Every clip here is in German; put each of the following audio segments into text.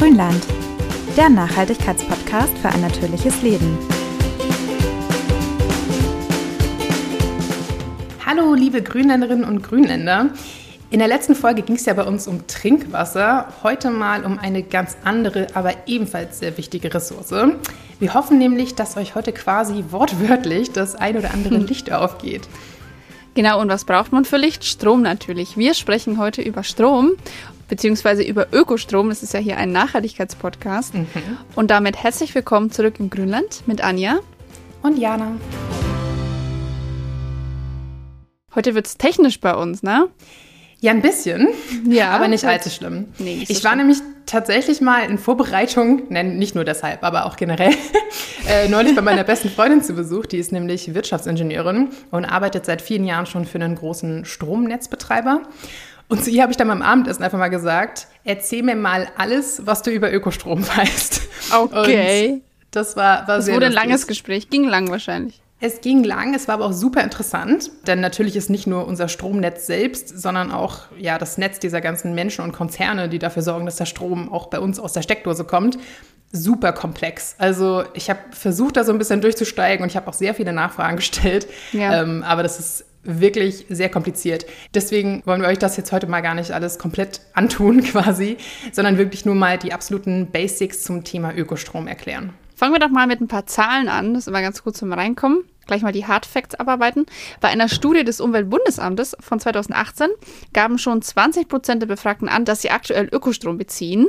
Grünland, der Nachhaltigkeitspodcast für ein natürliches Leben. Hallo, liebe Grünländerinnen und Grünländer. In der letzten Folge ging es ja bei uns um Trinkwasser, heute mal um eine ganz andere, aber ebenfalls sehr wichtige Ressource. Wir hoffen nämlich, dass euch heute quasi wortwörtlich das ein oder andere Licht aufgeht. Genau, und was braucht man für Licht? Strom natürlich. Wir sprechen heute über Strom, beziehungsweise über Ökostrom. Das ist ja hier ein Nachhaltigkeitspodcast. Mhm. Und damit herzlich willkommen zurück im Grünland mit Anja und Jana. Heute wird es technisch bei uns, ne? Ja, ein bisschen, ja, aber nicht allzu schlimm. Nee, nicht so ich war schlimm. nämlich tatsächlich mal in Vorbereitung, nein, nicht nur deshalb, aber auch generell, äh, neulich bei meiner besten Freundin zu Besuch. Die ist nämlich Wirtschaftsingenieurin und arbeitet seit vielen Jahren schon für einen großen Stromnetzbetreiber. Und zu ihr habe ich dann beim Abendessen einfach mal gesagt, erzähl mir mal alles, was du über Ökostrom weißt. Okay. Und das war, war das sehr wurde ein langes Gespräch, ging lang wahrscheinlich. Es ging lang, es war aber auch super interessant, denn natürlich ist nicht nur unser Stromnetz selbst, sondern auch ja, das Netz dieser ganzen Menschen und Konzerne, die dafür sorgen, dass der Strom auch bei uns aus der Steckdose kommt, super komplex. Also ich habe versucht, da so ein bisschen durchzusteigen und ich habe auch sehr viele Nachfragen gestellt, ja. ähm, aber das ist wirklich sehr kompliziert. Deswegen wollen wir euch das jetzt heute mal gar nicht alles komplett antun quasi, sondern wirklich nur mal die absoluten Basics zum Thema Ökostrom erklären. Fangen wir doch mal mit ein paar Zahlen an. Das ist immer ganz gut zum Reinkommen. Gleich mal die Hard Facts abarbeiten. Bei einer Studie des Umweltbundesamtes von 2018 gaben schon 20 Prozent der Befragten an, dass sie aktuell Ökostrom beziehen.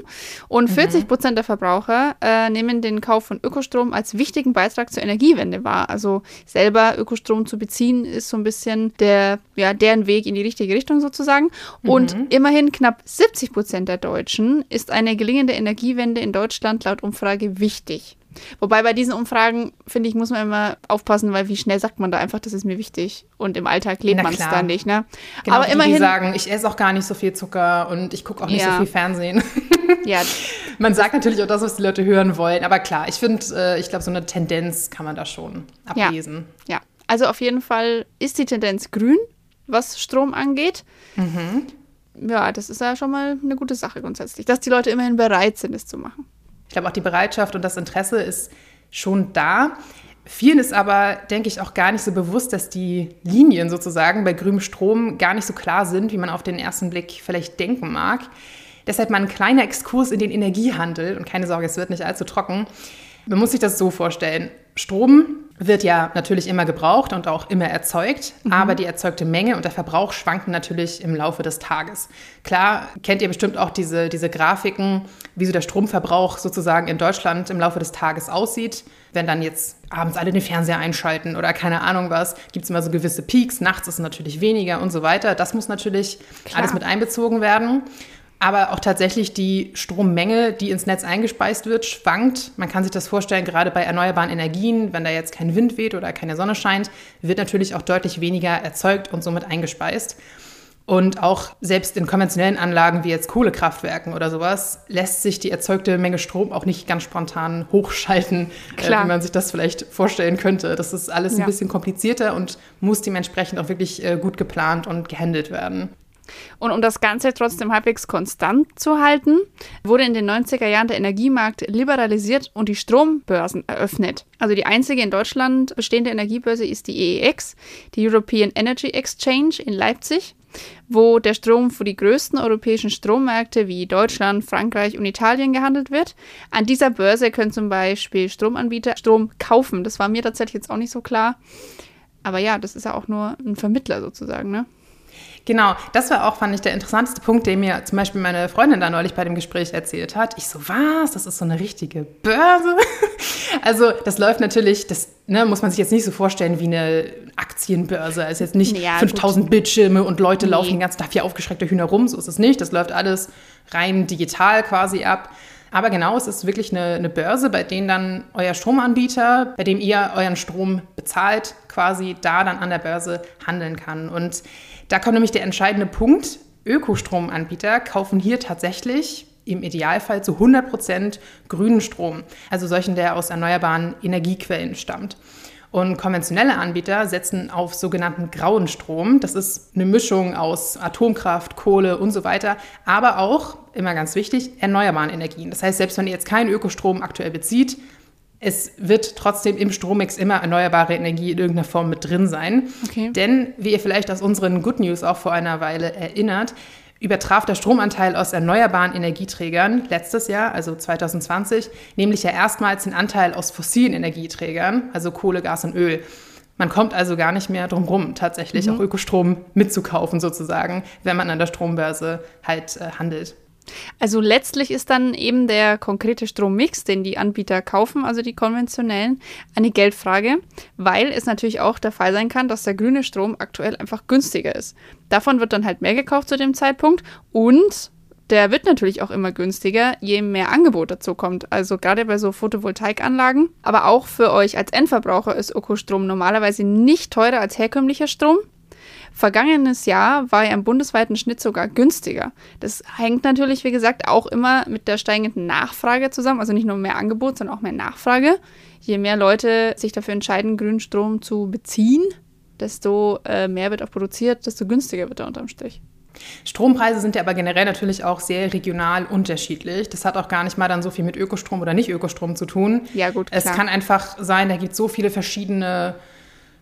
Und 40 mhm. Prozent der Verbraucher äh, nehmen den Kauf von Ökostrom als wichtigen Beitrag zur Energiewende wahr. Also selber Ökostrom zu beziehen ist so ein bisschen der, ja, deren Weg in die richtige Richtung sozusagen. Und mhm. immerhin knapp 70 Prozent der Deutschen ist eine gelingende Energiewende in Deutschland laut Umfrage wichtig. Wobei bei diesen Umfragen, finde ich, muss man immer aufpassen, weil wie schnell sagt man da einfach, das ist mir wichtig. Und im Alltag lebt man es dann nicht, ne? Genau, Aber die, immerhin. Die sagen, ich esse auch gar nicht so viel Zucker und ich gucke auch nicht ja. so viel Fernsehen. ja. Man sagt natürlich auch das, was die Leute hören wollen. Aber klar, ich finde, äh, ich glaube, so eine Tendenz kann man da schon ablesen. Ja. ja. Also auf jeden Fall ist die Tendenz grün, was Strom angeht. Mhm. Ja, das ist ja schon mal eine gute Sache grundsätzlich, dass die Leute immerhin bereit sind, es zu machen. Ich glaube, auch die Bereitschaft und das Interesse ist schon da. Vielen ist aber, denke ich, auch gar nicht so bewusst, dass die Linien sozusagen bei grünem Strom gar nicht so klar sind, wie man auf den ersten Blick vielleicht denken mag. Deshalb mal ein kleiner Exkurs in den Energiehandel und keine Sorge, es wird nicht allzu trocken. Man muss sich das so vorstellen. Strom wird ja natürlich immer gebraucht und auch immer erzeugt, mhm. aber die erzeugte Menge und der Verbrauch schwanken natürlich im Laufe des Tages. Klar, kennt ihr bestimmt auch diese, diese Grafiken, wie so der Stromverbrauch sozusagen in Deutschland im Laufe des Tages aussieht. Wenn dann jetzt abends alle den Fernseher einschalten oder keine Ahnung was, gibt es immer so gewisse Peaks, nachts ist es natürlich weniger und so weiter. Das muss natürlich Klar. alles mit einbezogen werden aber auch tatsächlich die Strommenge, die ins Netz eingespeist wird, schwankt. Man kann sich das vorstellen, gerade bei erneuerbaren Energien, wenn da jetzt kein Wind weht oder keine Sonne scheint, wird natürlich auch deutlich weniger erzeugt und somit eingespeist. Und auch selbst in konventionellen Anlagen wie jetzt Kohlekraftwerken oder sowas lässt sich die erzeugte Menge Strom auch nicht ganz spontan hochschalten, äh, wie man sich das vielleicht vorstellen könnte. Das ist alles ja. ein bisschen komplizierter und muss dementsprechend auch wirklich äh, gut geplant und gehandelt werden. Und um das Ganze trotzdem halbwegs konstant zu halten, wurde in den 90er Jahren der Energiemarkt liberalisiert und die Strombörsen eröffnet. Also die einzige in Deutschland bestehende Energiebörse ist die EEX, die European Energy Exchange in Leipzig, wo der Strom für die größten europäischen Strommärkte wie Deutschland, Frankreich und Italien gehandelt wird. An dieser Börse können zum Beispiel Stromanbieter Strom kaufen. Das war mir tatsächlich jetzt auch nicht so klar. Aber ja, das ist ja auch nur ein Vermittler sozusagen, ne? Genau, das war auch, fand ich, der interessanteste Punkt, den mir zum Beispiel meine Freundin da neulich bei dem Gespräch erzählt hat. Ich so, was? Das ist so eine richtige Börse? also, das läuft natürlich, das ne, muss man sich jetzt nicht so vorstellen wie eine Aktienbörse. Es ist jetzt nicht ja, 5000 gut. Bildschirme und Leute nee. laufen den ganzen Tag wie aufgeschreckte Hühner rum. So ist es nicht. Das läuft alles rein digital quasi ab. Aber genau, es ist wirklich eine, eine, Börse, bei denen dann euer Stromanbieter, bei dem ihr euren Strom bezahlt, quasi da dann an der Börse handeln kann. Und da kommt nämlich der entscheidende Punkt. Ökostromanbieter kaufen hier tatsächlich im Idealfall zu 100 Prozent grünen Strom, also solchen, der aus erneuerbaren Energiequellen stammt. Und konventionelle Anbieter setzen auf sogenannten grauen Strom. Das ist eine Mischung aus Atomkraft, Kohle und so weiter, aber auch, immer ganz wichtig, erneuerbaren Energien. Das heißt, selbst wenn ihr jetzt keinen Ökostrom aktuell bezieht, es wird trotzdem im Strommix immer erneuerbare Energie in irgendeiner Form mit drin sein. Okay. Denn, wie ihr vielleicht aus unseren Good News auch vor einer Weile erinnert, übertraf der Stromanteil aus erneuerbaren Energieträgern letztes Jahr, also 2020, nämlich ja erstmals den Anteil aus fossilen Energieträgern, also Kohle, Gas und Öl. Man kommt also gar nicht mehr drum rum, tatsächlich mhm. auch Ökostrom mitzukaufen sozusagen, wenn man an der Strombörse halt äh, handelt. Also letztlich ist dann eben der konkrete Strommix, den die Anbieter kaufen, also die konventionellen, eine Geldfrage, weil es natürlich auch der Fall sein kann, dass der grüne Strom aktuell einfach günstiger ist. Davon wird dann halt mehr gekauft zu dem Zeitpunkt und der wird natürlich auch immer günstiger, je mehr Angebot dazu kommt. Also gerade bei so Photovoltaikanlagen. Aber auch für euch als Endverbraucher ist Ökostrom normalerweise nicht teurer als herkömmlicher Strom. Vergangenes Jahr war er im bundesweiten Schnitt sogar günstiger. Das hängt natürlich, wie gesagt, auch immer mit der steigenden Nachfrage zusammen. Also nicht nur mehr Angebot, sondern auch mehr Nachfrage. Je mehr Leute sich dafür entscheiden, grünen Strom zu beziehen, desto äh, mehr wird auch produziert, desto günstiger wird er unterm Strich. Strompreise sind ja aber generell natürlich auch sehr regional unterschiedlich. Das hat auch gar nicht mal dann so viel mit Ökostrom oder nicht Ökostrom zu tun. Ja, gut. Klar. Es kann einfach sein, da gibt es so viele verschiedene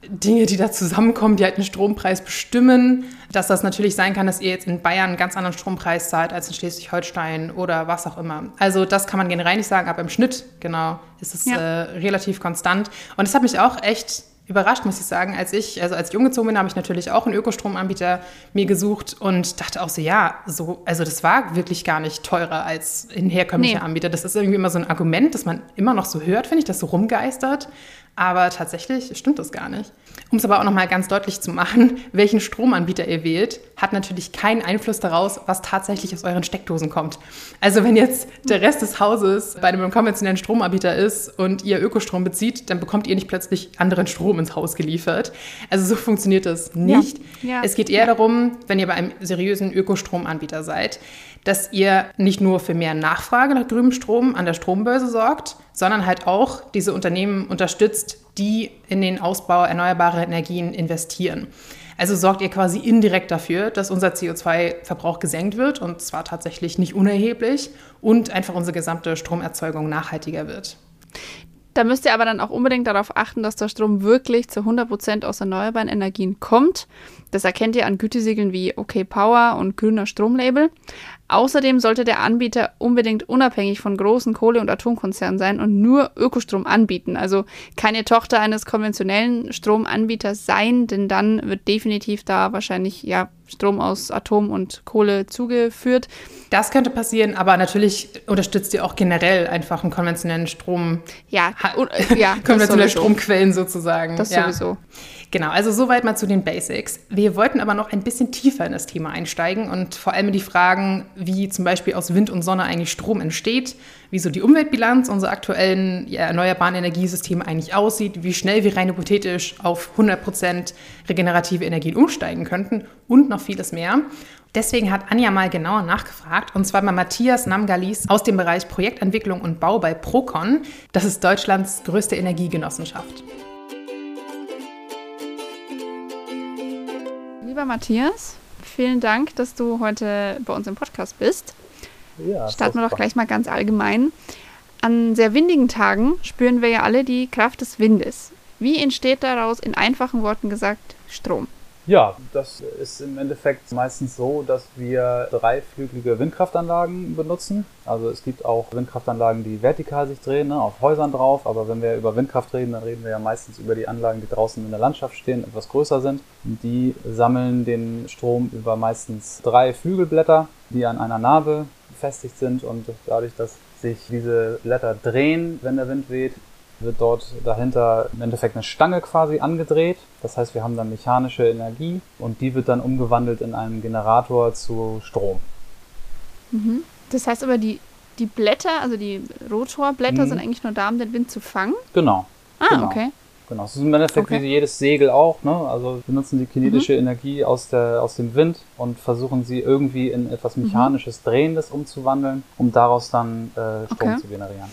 Dinge, die da zusammenkommen, die halt einen Strompreis bestimmen, dass das natürlich sein kann, dass ihr jetzt in Bayern einen ganz anderen Strompreis zahlt als in Schleswig-Holstein oder was auch immer. Also das kann man generell nicht sagen, aber im Schnitt, genau, ist es ja. äh, relativ konstant. Und das hat mich auch echt überrascht, muss ich sagen. Als ich, also als ich umgezogen bin, habe ich natürlich auch einen Ökostromanbieter mir gesucht und dachte auch so, ja, so, also das war wirklich gar nicht teurer als ein herkömmlicher nee. Anbieter. Das ist irgendwie immer so ein Argument, das man immer noch so hört, finde ich, das so rumgeistert. Aber tatsächlich stimmt das gar nicht. Um es aber auch nochmal ganz deutlich zu machen, welchen Stromanbieter ihr wählt, hat natürlich keinen Einfluss daraus, was tatsächlich aus euren Steckdosen kommt. Also wenn jetzt der Rest des Hauses bei einem konventionellen Stromanbieter ist und ihr Ökostrom bezieht, dann bekommt ihr nicht plötzlich anderen Strom ins Haus geliefert. Also so funktioniert das nicht. Ja. Ja. Es geht eher darum, wenn ihr bei einem seriösen Ökostromanbieter seid, dass ihr nicht nur für mehr Nachfrage nach grünem Strom an der Strombörse sorgt, sondern halt auch diese Unternehmen unterstützt, die in den Ausbau erneuerbarer Energien investieren. Also sorgt ihr quasi indirekt dafür, dass unser CO2-Verbrauch gesenkt wird und zwar tatsächlich nicht unerheblich und einfach unsere gesamte Stromerzeugung nachhaltiger wird. Da müsst ihr aber dann auch unbedingt darauf achten, dass der Strom wirklich zu 100% aus erneuerbaren Energien kommt. Das erkennt ihr an Gütesiegeln wie OK Power und grüner Stromlabel. Außerdem sollte der Anbieter unbedingt unabhängig von großen Kohle- und Atomkonzernen sein und nur Ökostrom anbieten. Also keine Tochter eines konventionellen Stromanbieters sein, denn dann wird definitiv da wahrscheinlich ja Strom aus Atom und Kohle zugeführt. Das könnte passieren, aber natürlich unterstützt ihr auch generell einfach einen konventionellen Strom. Ja, ja konventionelle Stromquellen sozusagen. Das ja. sowieso. Genau, also soweit mal zu den Basics. Wir wollten aber noch ein bisschen tiefer in das Thema einsteigen und vor allem in die Fragen, wie zum Beispiel aus Wind und Sonne eigentlich Strom entsteht, wie so die Umweltbilanz unserer aktuellen ja, erneuerbaren Energiesysteme eigentlich aussieht, wie schnell wir rein hypothetisch auf 100% regenerative Energien umsteigen könnten und noch vieles mehr. Deswegen hat Anja mal genauer nachgefragt, und zwar bei Matthias Namgalis aus dem Bereich Projektentwicklung und Bau bei Procon. Das ist Deutschlands größte Energiegenossenschaft. Lieber Matthias, vielen Dank, dass du heute bei uns im Podcast bist. Ja, Starten wir doch gleich mal ganz allgemein. An sehr windigen Tagen spüren wir ja alle die Kraft des Windes. Wie entsteht daraus in einfachen Worten gesagt Strom? Ja, das ist im Endeffekt meistens so, dass wir dreiflügelige Windkraftanlagen benutzen. Also es gibt auch Windkraftanlagen, die vertikal sich drehen, ne, auf Häusern drauf. Aber wenn wir über Windkraft reden, dann reden wir ja meistens über die Anlagen, die draußen in der Landschaft stehen, etwas größer sind. Die sammeln den Strom über meistens drei Flügelblätter, die an einer Narbe befestigt sind. Und dadurch, dass sich diese Blätter drehen, wenn der Wind weht, wird dort dahinter im Endeffekt eine Stange quasi angedreht. Das heißt, wir haben dann mechanische Energie und die wird dann umgewandelt in einen Generator zu Strom. Mhm. Das heißt aber, die, die Blätter, also die Rotorblätter, mhm. sind eigentlich nur da, um den Wind zu fangen? Genau. Ah, genau. okay. Genau, es ist im Endeffekt okay. wie jedes Segel auch. Ne? Also wir nutzen die kinetische mhm. Energie aus, der, aus dem Wind und versuchen sie irgendwie in etwas mhm. Mechanisches, Drehendes umzuwandeln, um daraus dann äh, Strom okay. zu generieren.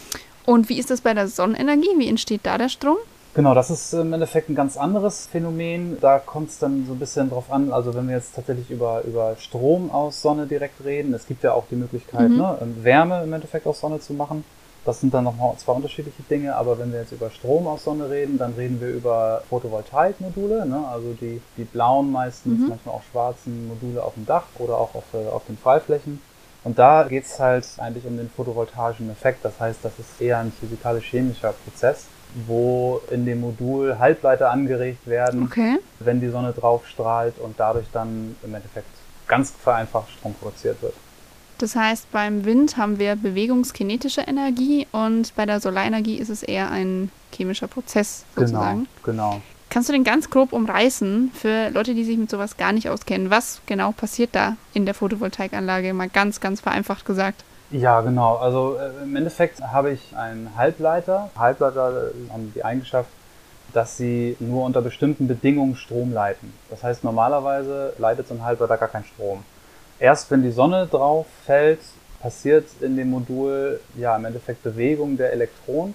Und wie ist das bei der Sonnenenergie? Wie entsteht da der Strom? Genau, das ist im Endeffekt ein ganz anderes Phänomen. Da kommt es dann so ein bisschen drauf an, also wenn wir jetzt tatsächlich über, über Strom aus Sonne direkt reden, es gibt ja auch die Möglichkeit, Mhm. ne, Wärme im Endeffekt aus Sonne zu machen. Das sind dann noch mal zwei unterschiedliche Dinge, aber wenn wir jetzt über Strom aus Sonne reden, dann reden wir über Photovoltaikmodule, ne? also die, die blauen meistens, Mhm. manchmal auch schwarzen Module auf dem Dach oder auch auf, äh, auf den Freiflächen. Und da geht es halt eigentlich um den photovoltaischen Effekt. Das heißt, das ist eher ein physikalisch-chemischer Prozess, wo in dem Modul Halbleiter angeregt werden, Okay. wenn die Sonne drauf strahlt und dadurch dann im Endeffekt ganz vereinfacht Strom produziert wird. Das heißt, beim Wind haben wir bewegungskinetische Energie und bei der Solarenergie ist es eher ein chemischer Prozess sozusagen. Genau, genau. Kannst du den ganz grob umreißen für Leute, die sich mit sowas gar nicht auskennen? Was genau passiert da in der Photovoltaikanlage? Mal ganz, ganz vereinfacht gesagt. Ja, genau. Also äh, im Endeffekt habe ich einen Halbleiter. Halbleiter äh, haben die Eigenschaft, dass sie nur unter bestimmten Bedingungen Strom leiten. Das heißt, normalerweise leitet so ein Halbleiter gar keinen Strom. Erst wenn die Sonne drauf fällt, passiert in dem Modul ja im Endeffekt Bewegung der Elektronen.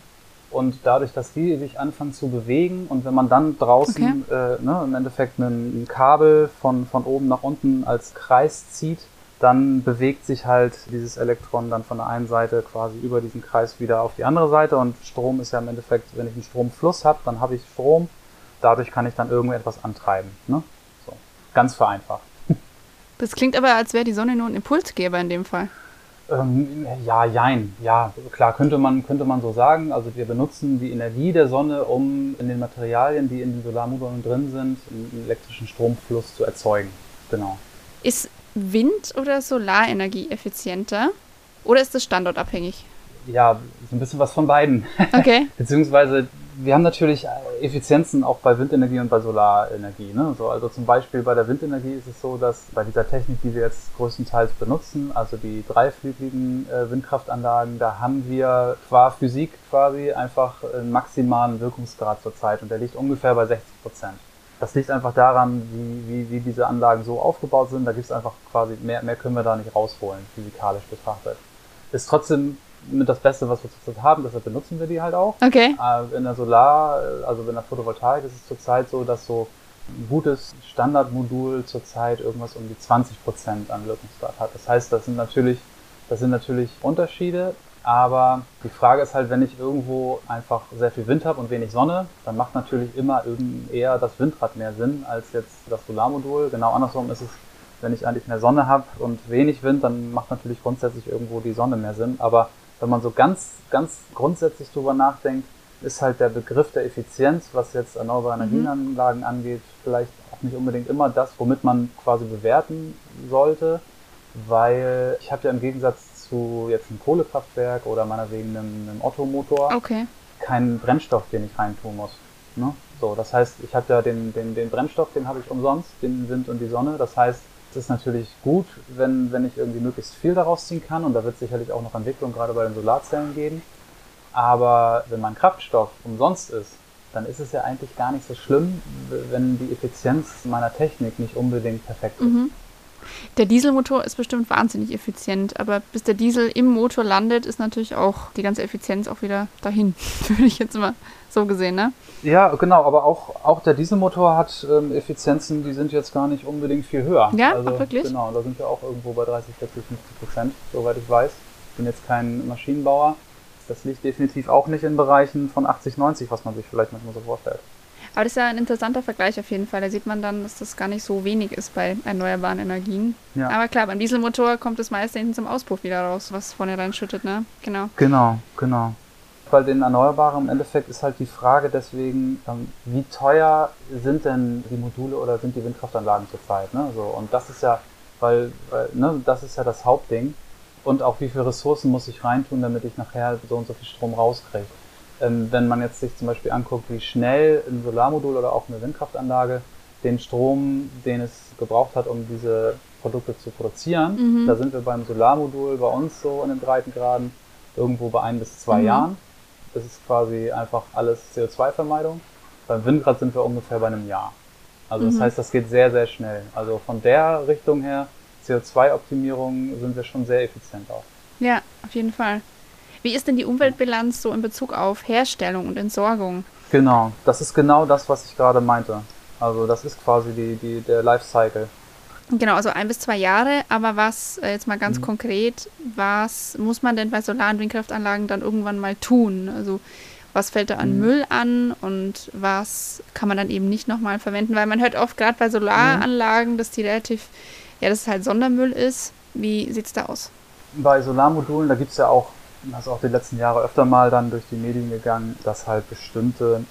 Und dadurch, dass die sich anfangen zu bewegen und wenn man dann draußen äh, ne, im Endeffekt ein, ein Kabel von, von oben nach unten als Kreis zieht, dann bewegt sich halt dieses Elektron dann von der einen Seite quasi über diesen Kreis wieder auf die andere Seite und Strom ist ja im Endeffekt, wenn ich einen Stromfluss habe, dann habe ich Strom, dadurch kann ich dann irgendetwas antreiben. Ne? So. Ganz vereinfacht. Das klingt aber, als wäre die Sonne nur ein Impulsgeber in dem Fall. Ähm, ja, jein. Ja, klar, könnte man, könnte man so sagen. Also wir benutzen die Energie der Sonne, um in den Materialien, die in den Solarmodulen drin sind, einen elektrischen Stromfluss zu erzeugen. Genau. Ist Wind- oder Solarenergie effizienter? Oder ist das standortabhängig? Ja, so ein bisschen was von beiden. Okay. Beziehungsweise wir haben natürlich Effizienzen auch bei Windenergie und bei Solarenergie. Ne? So, also zum Beispiel bei der Windenergie ist es so, dass bei dieser Technik, die wir jetzt größtenteils benutzen, also die dreiflügeligen äh, Windkraftanlagen, da haben wir qua Physik quasi einfach einen maximalen Wirkungsgrad zurzeit und der liegt ungefähr bei 60 Prozent. Das liegt einfach daran, wie, wie, wie diese Anlagen so aufgebaut sind. Da gibt es einfach quasi, mehr, mehr können wir da nicht rausholen, physikalisch betrachtet. Ist trotzdem mit das Beste, was wir zurzeit haben, deshalb benutzen wir die halt auch. Okay. Äh, In der Solar, äh, also in der Photovoltaik ist es zurzeit so, dass so ein gutes Standardmodul zurzeit irgendwas um die 20% an Wirkungsgrad hat. Das heißt, das sind natürlich, das sind natürlich Unterschiede, aber die Frage ist halt, wenn ich irgendwo einfach sehr viel Wind habe und wenig Sonne, dann macht natürlich immer eher das Windrad mehr Sinn als jetzt das Solarmodul. Genau andersrum ist es, wenn ich eigentlich mehr Sonne habe und wenig Wind, dann macht natürlich grundsätzlich irgendwo die Sonne mehr Sinn. Aber wenn man so ganz, ganz grundsätzlich drüber nachdenkt, ist halt der Begriff der Effizienz, was jetzt erneuerbare Energienanlagen angeht, vielleicht auch nicht unbedingt immer das, womit man quasi bewerten sollte, weil ich habe ja im Gegensatz zu jetzt einem Kohlekraftwerk oder meinetwegen einem, einem Ottomotor Okay. keinen Brennstoff, den ich reintun muss. Ne? So, das heißt, ich habe ja den, den, den Brennstoff, den habe ich umsonst, den Wind und die Sonne. Das heißt, ist natürlich gut, wenn, wenn ich irgendwie möglichst viel daraus ziehen kann und da wird sicherlich auch noch Entwicklung gerade bei den Solarzellen geben. Aber wenn mein Kraftstoff umsonst ist, dann ist es ja eigentlich gar nicht so schlimm, wenn die Effizienz meiner Technik nicht unbedingt perfekt ist. Mhm. Der Dieselmotor ist bestimmt wahnsinnig effizient, aber bis der Diesel im Motor landet, ist natürlich auch die ganze Effizienz auch wieder dahin. Würde ich jetzt mal so gesehen, ne? Ja, genau, aber auch, auch der Dieselmotor hat ähm, Effizienzen, die sind jetzt gar nicht unbedingt viel höher. Ja, also, wirklich? Genau, da sind wir auch irgendwo bei 30, 40, 50 Prozent, soweit ich weiß. Ich bin jetzt kein Maschinenbauer. Das liegt definitiv auch nicht in Bereichen von 80, 90, was man sich vielleicht manchmal so vorstellt. Aber das ist ja ein interessanter Vergleich auf jeden Fall. Da sieht man dann, dass das gar nicht so wenig ist bei erneuerbaren Energien. Ja. Aber klar, beim Dieselmotor kommt das meiste hinten zum Auspuff wieder raus, was vorne reinschüttet, ne? Genau. Genau, genau. Bei den Erneuerbaren im Endeffekt ist halt die Frage deswegen, ähm, wie teuer sind denn die Module oder sind die Windkraftanlagen zurzeit? Ne? So, und das ist ja, weil, weil ne, das ist ja das Hauptding. Und auch wie viele Ressourcen muss ich reintun, damit ich nachher so und so viel Strom rauskriege. Ähm, wenn man jetzt sich zum Beispiel anguckt, wie schnell ein Solarmodul oder auch eine Windkraftanlage den Strom, den es gebraucht hat, um diese Produkte zu produzieren, Mhm. da sind wir beim Solarmodul bei uns so in den Breitengraden irgendwo bei ein bis zwei Mhm. Jahren. Das ist quasi einfach alles CO2-Vermeidung. Beim Windrad sind wir ungefähr bei einem Jahr. Also das Mhm. heißt, das geht sehr, sehr schnell. Also von der Richtung her, CO2-Optimierung, sind wir schon sehr effizient auch. Ja, auf jeden Fall. Wie ist denn die Umweltbilanz so in Bezug auf Herstellung und Entsorgung? Genau, das ist genau das, was ich gerade meinte. Also das ist quasi die, die, der Lifecycle. Genau, also ein bis zwei Jahre. Aber was, äh, jetzt mal ganz Mhm. konkret, was muss man denn bei Solar- und Windkraftanlagen dann irgendwann mal tun? Also was fällt da an Mhm. Müll an und was kann man dann eben nicht nochmal verwenden? Weil man hört oft gerade bei Mhm. Solaranlagen, dass die relativ, ja, dass es halt Sondermüll ist. Wie sieht es da aus? Bei Solarmodulen, da gibt es ja auch, das ist auch die letzten Jahre öfter mal dann durch die Medien gegangen, dass halt bestimmte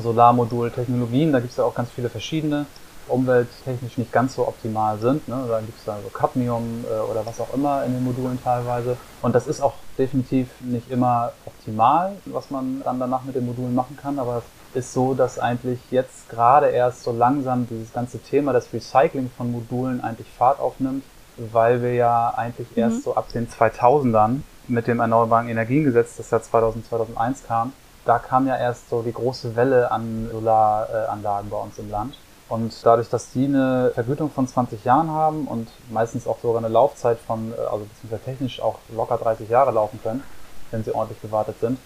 Solarmodultechnologien, da gibt es ja auch ganz viele verschiedene, umwelttechnisch nicht ganz so optimal sind. Ne? Da gibt es dann so Cadmium äh, oder was auch immer in den Modulen teilweise. Und das ist auch definitiv nicht immer optimal, was man dann danach mit den Modulen machen kann. Aber es ist so, dass eigentlich jetzt gerade erst so langsam dieses ganze Thema des Recycling von Modulen eigentlich Fahrt aufnimmt, weil wir ja eigentlich erst so ab den 2000ern mit dem Erneuerbaren Energiengesetz, das ja 2000, 2001 kam, da kam ja erst so die große Welle an Solaranlagen bei uns im Land. Und dadurch, dass die eine Vergütung von 20 Jahren haben und meistens auch sogar eine Laufzeit von, äh, also beziehungsweise technisch auch locker 30 Jahre laufen können, wenn sie ordentlich gewartet sind,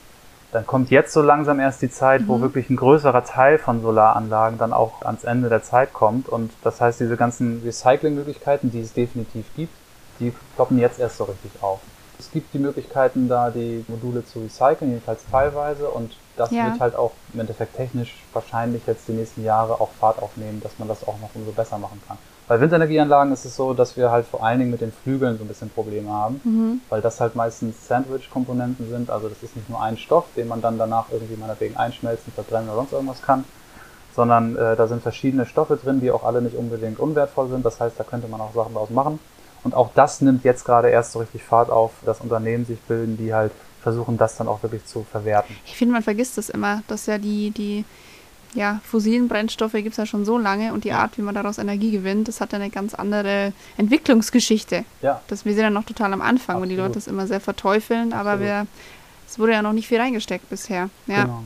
dann kommt jetzt so langsam erst die Zeit, wo wirklich ein größerer Teil von Solaranlagen dann auch ans Ende der Zeit kommt. Und das heißt, diese ganzen Recyclingmöglichkeiten, die es definitiv gibt, die ploppen jetzt erst so richtig auf. Es gibt die Möglichkeiten, da die Module zu recyceln, jedenfalls teilweise. Und das Ja. wird halt auch im Endeffekt technisch wahrscheinlich jetzt die nächsten Jahre auch Fahrt aufnehmen, dass man das auch noch umso besser machen kann. Bei Windenergieanlagen ist es so, dass wir halt vor allen Dingen mit den Flügeln so ein bisschen Probleme haben, weil das halt meistens Sandwich-Komponenten sind. Also das ist nicht nur ein Stoff, den man dann danach irgendwie meinetwegen einschmelzen, verbrennen oder sonst irgendwas kann, sondern äh, da sind verschiedene Stoffe drin, die auch alle nicht unbedingt unwertvoll sind. Das heißt, da könnte man auch Sachen draus machen. Und auch das nimmt jetzt gerade erst so richtig Fahrt auf, dass Unternehmen sich bilden, die halt versuchen, das dann auch wirklich zu verwerten. Ich finde, man vergisst das immer, dass ja die, die ja, fossilen Brennstoffe gibt es ja schon so lange und die Art, wie man daraus Energie gewinnt, das hat ja eine ganz andere Entwicklungsgeschichte. Ja, Das, wir sind ja noch total am Anfang, weil die Absolut. Leute das immer sehr verteufeln, aber Absolut. wir, es wurde ja noch nicht viel reingesteckt bisher. Ja. genau.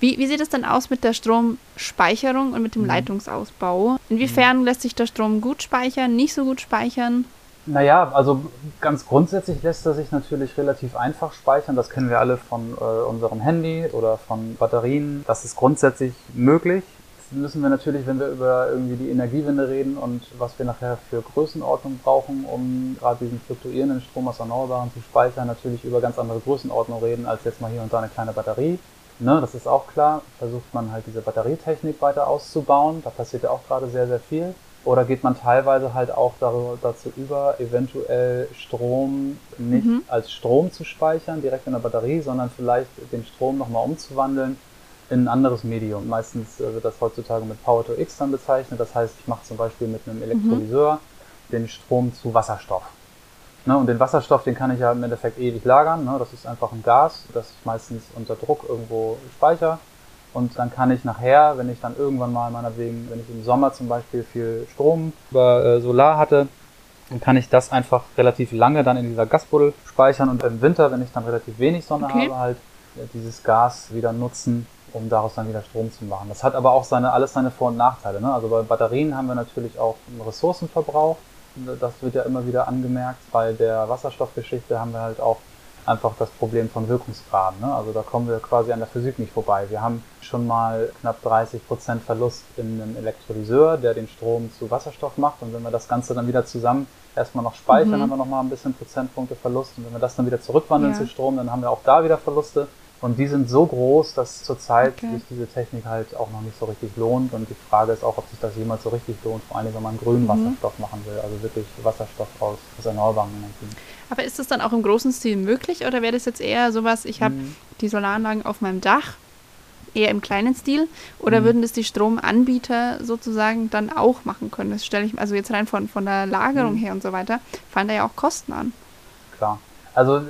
Wie, wie sieht es denn aus mit der Stromspeicherung und mit dem Mhm. Leitungsausbau? Inwiefern lässt sich der Strom gut speichern, nicht so gut speichern? Naja, also ganz grundsätzlich lässt er sich natürlich relativ einfach speichern. Das kennen wir alle von äh, unserem Handy oder von Batterien. Das ist grundsätzlich möglich. Jetzt müssen wir natürlich, wenn wir über irgendwie die Energiewende reden und was wir nachher für Größenordnung brauchen, um gerade diesen fluktuierenden Strom aus Erneuerbaren zu speichern, natürlich über ganz andere Größenordnung reden, als jetzt mal hier und da eine kleine Batterie. Ne, das ist auch klar. Versucht man halt diese Batterietechnik weiter auszubauen. Da passiert ja auch gerade sehr, sehr viel. Oder geht man teilweise halt auch dazu über, eventuell Strom nicht Mhm. als Strom zu speichern, direkt in der Batterie, sondern vielleicht den Strom nochmal umzuwandeln in ein anderes Medium. Meistens äh, wird das heutzutage mit Power to X dann bezeichnet. Das heißt, ich mache zum Beispiel mit einem Elektrolyseur den Strom zu Wasserstoff. Ne, und den Wasserstoff, den kann ich ja im Endeffekt ewig lagern. Ne? Das ist einfach ein Gas, das ich meistens unter Druck irgendwo speichere. Und dann kann ich nachher, wenn ich dann irgendwann mal meinetwegen, wenn ich im Sommer zum Beispiel viel Strom über äh, Solar hatte, dann kann ich das einfach relativ lange dann in dieser Gasbuddel speichern und im Winter, wenn ich dann relativ wenig Sonne Okay. habe, halt äh, dieses Gas wieder nutzen, um daraus dann wieder Strom zu machen. Das hat aber auch seine, alles seine Vor- und Nachteile. Ne? Also bei Batterien haben wir natürlich auch einen Ressourcenverbrauch. Das wird ja immer wieder angemerkt. Bei der Wasserstoffgeschichte haben wir halt auch einfach das Problem von Wirkungsgraden. Ne? Also da kommen wir quasi an der Physik nicht vorbei. Wir haben schon mal knapp 30 Prozent Verlust in einem Elektrolyseur, der den Strom zu Wasserstoff macht. Und wenn wir das Ganze dann wieder zusammen erstmal noch speichern, Mhm. haben wir noch mal ein bisschen Prozentpunkte Verlust. Und wenn wir das dann wieder zurückwandeln Ja. zu Strom, dann haben wir auch da wieder Verluste. Und die sind so groß, dass zurzeit Okay. sich diese Technik halt auch noch nicht so richtig lohnt. Und die Frage ist auch, ob sich das jemals so richtig lohnt, vor allem wenn man grünen Mhm. Wasserstoff machen will, also wirklich Wasserstoff aus, aus erneuerbaren Energien. Aber ist das dann auch im großen Stil möglich oder wäre das jetzt eher sowas, ich habe Mhm. die Solaranlagen auf meinem Dach, eher im kleinen Stil, oder Mhm. würden das die Stromanbieter sozusagen dann auch machen können? Das stelle ich, also jetzt rein von, von der Lagerung Mhm. her und so weiter, fallen da ja auch Kosten an. Klar. Also äh,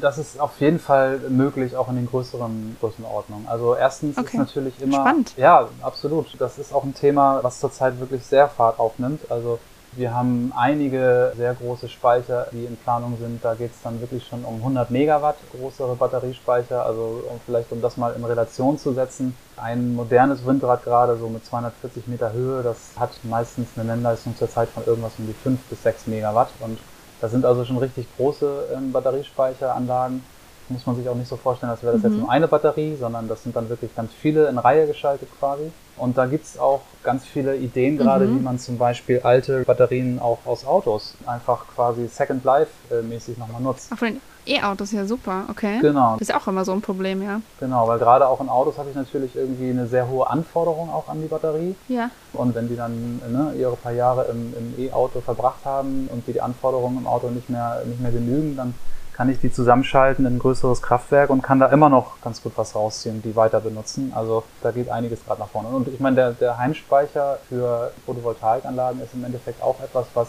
das ist auf jeden Fall möglich, auch in den größeren Größenordnungen. Also erstens ist Okay. natürlich immer... Spannend. Ja, absolut. Das ist auch ein Thema, was zurzeit wirklich sehr Fahrt aufnimmt. Also wir haben einige sehr große Speicher, die in Planung sind. Da geht es dann wirklich schon um 100 Megawatt größere Batteriespeicher. Also um vielleicht um das mal in Relation zu setzen. Ein modernes Windrad gerade so mit 240 Meter Höhe, das hat meistens eine Nennleistung zurzeit von irgendwas um die 5 bis 6 Megawatt. Und das sind also schon richtig große ähm, Batteriespeicheranlagen. muss man sich auch nicht so vorstellen, als wäre das mhm. jetzt nur eine Batterie, sondern das sind dann wirklich ganz viele in Reihe geschaltet quasi. Und da gibt es auch ganz viele Ideen gerade, mhm. wie man zum Beispiel alte Batterien auch aus Autos einfach quasi Second Life-mäßig äh, nochmal nutzt. Ach, E-Autos, ja super, okay. Genau. Das ist auch immer so ein Problem, ja. Genau, weil gerade auch in Autos habe ich natürlich irgendwie eine sehr hohe Anforderung auch an die Batterie. Ja. Und wenn die dann ne, ihre paar Jahre im, im E-Auto verbracht haben und die, die Anforderungen im Auto nicht mehr, nicht mehr genügen, dann kann ich die zusammenschalten in ein größeres Kraftwerk und kann da immer noch ganz gut was rausziehen, die weiter benutzen. Also da geht einiges gerade nach vorne. Und ich meine, der, der Heimspeicher für Photovoltaikanlagen ist im Endeffekt auch etwas, was